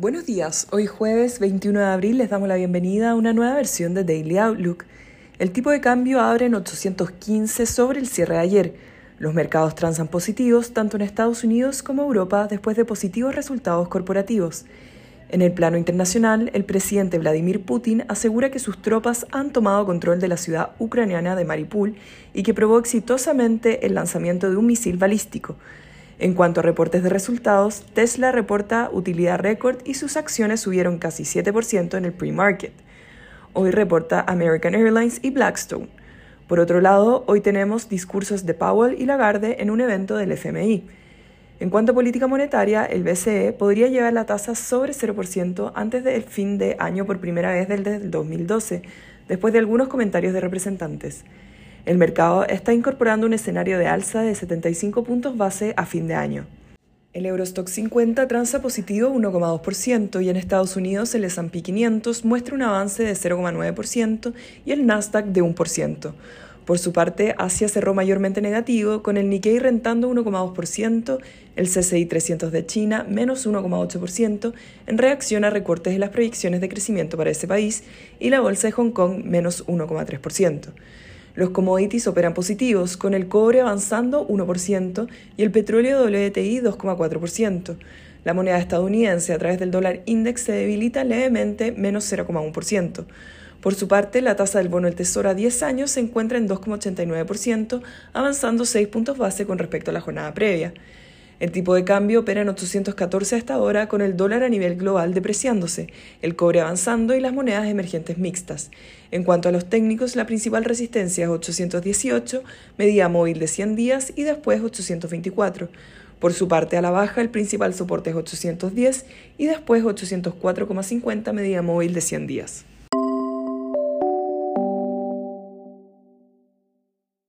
Buenos días, hoy jueves 21 de abril les damos la bienvenida a una nueva versión de Daily Outlook. El tipo de cambio abre en 815 sobre el cierre de ayer. Los mercados transan positivos tanto en Estados Unidos como Europa después de positivos resultados corporativos. En el plano internacional, el presidente Vladimir Putin asegura que sus tropas han tomado control de la ciudad ucraniana de Mariupol y que probó exitosamente el lanzamiento de un misil balístico. En cuanto a reportes de resultados, Tesla reporta utilidad récord y sus acciones subieron casi 7% en el pre-market. Hoy reporta American Airlines y Blackstone. Por otro lado, hoy tenemos discursos de Powell y Lagarde en un evento del FMI. En cuanto a política monetaria, el BCE podría llevar la tasa sobre 0% antes del fin de año por primera vez desde el 2012, después de algunos comentarios de representantes. El mercado está incorporando un escenario de alza de 75 puntos base a fin de año. El Eurostock 50 transa positivo 1,2% y en Estados Unidos el S&P 500 muestra un avance de 0,9% y el Nasdaq de 1%. Por su parte, Asia cerró mayormente negativo, con el Nikkei rentando 1,2%, el CCI 300 de China menos 1,8%, en reacción a recortes de las proyecciones de crecimiento para ese país, y la bolsa de Hong Kong menos 1,3%. Los commodities operan positivos, con el cobre avanzando 1% y el petróleo WTI 2,4%. La moneda estadounidense a través del dólar index se debilita levemente menos 0,1%. Por su parte, la tasa del bono del Tesoro a 10 años se encuentra en 2,89%, avanzando 6 puntos base con respecto a la jornada previa. El tipo de cambio opera en 814 hasta ahora con el dólar a nivel global depreciándose, el cobre avanzando y las monedas emergentes mixtas. En cuanto a los técnicos, la principal resistencia es 818, medida móvil de 100 días y después 824. Por su parte, a la baja, el principal soporte es 810 y después 804,50 medida móvil de 100 días.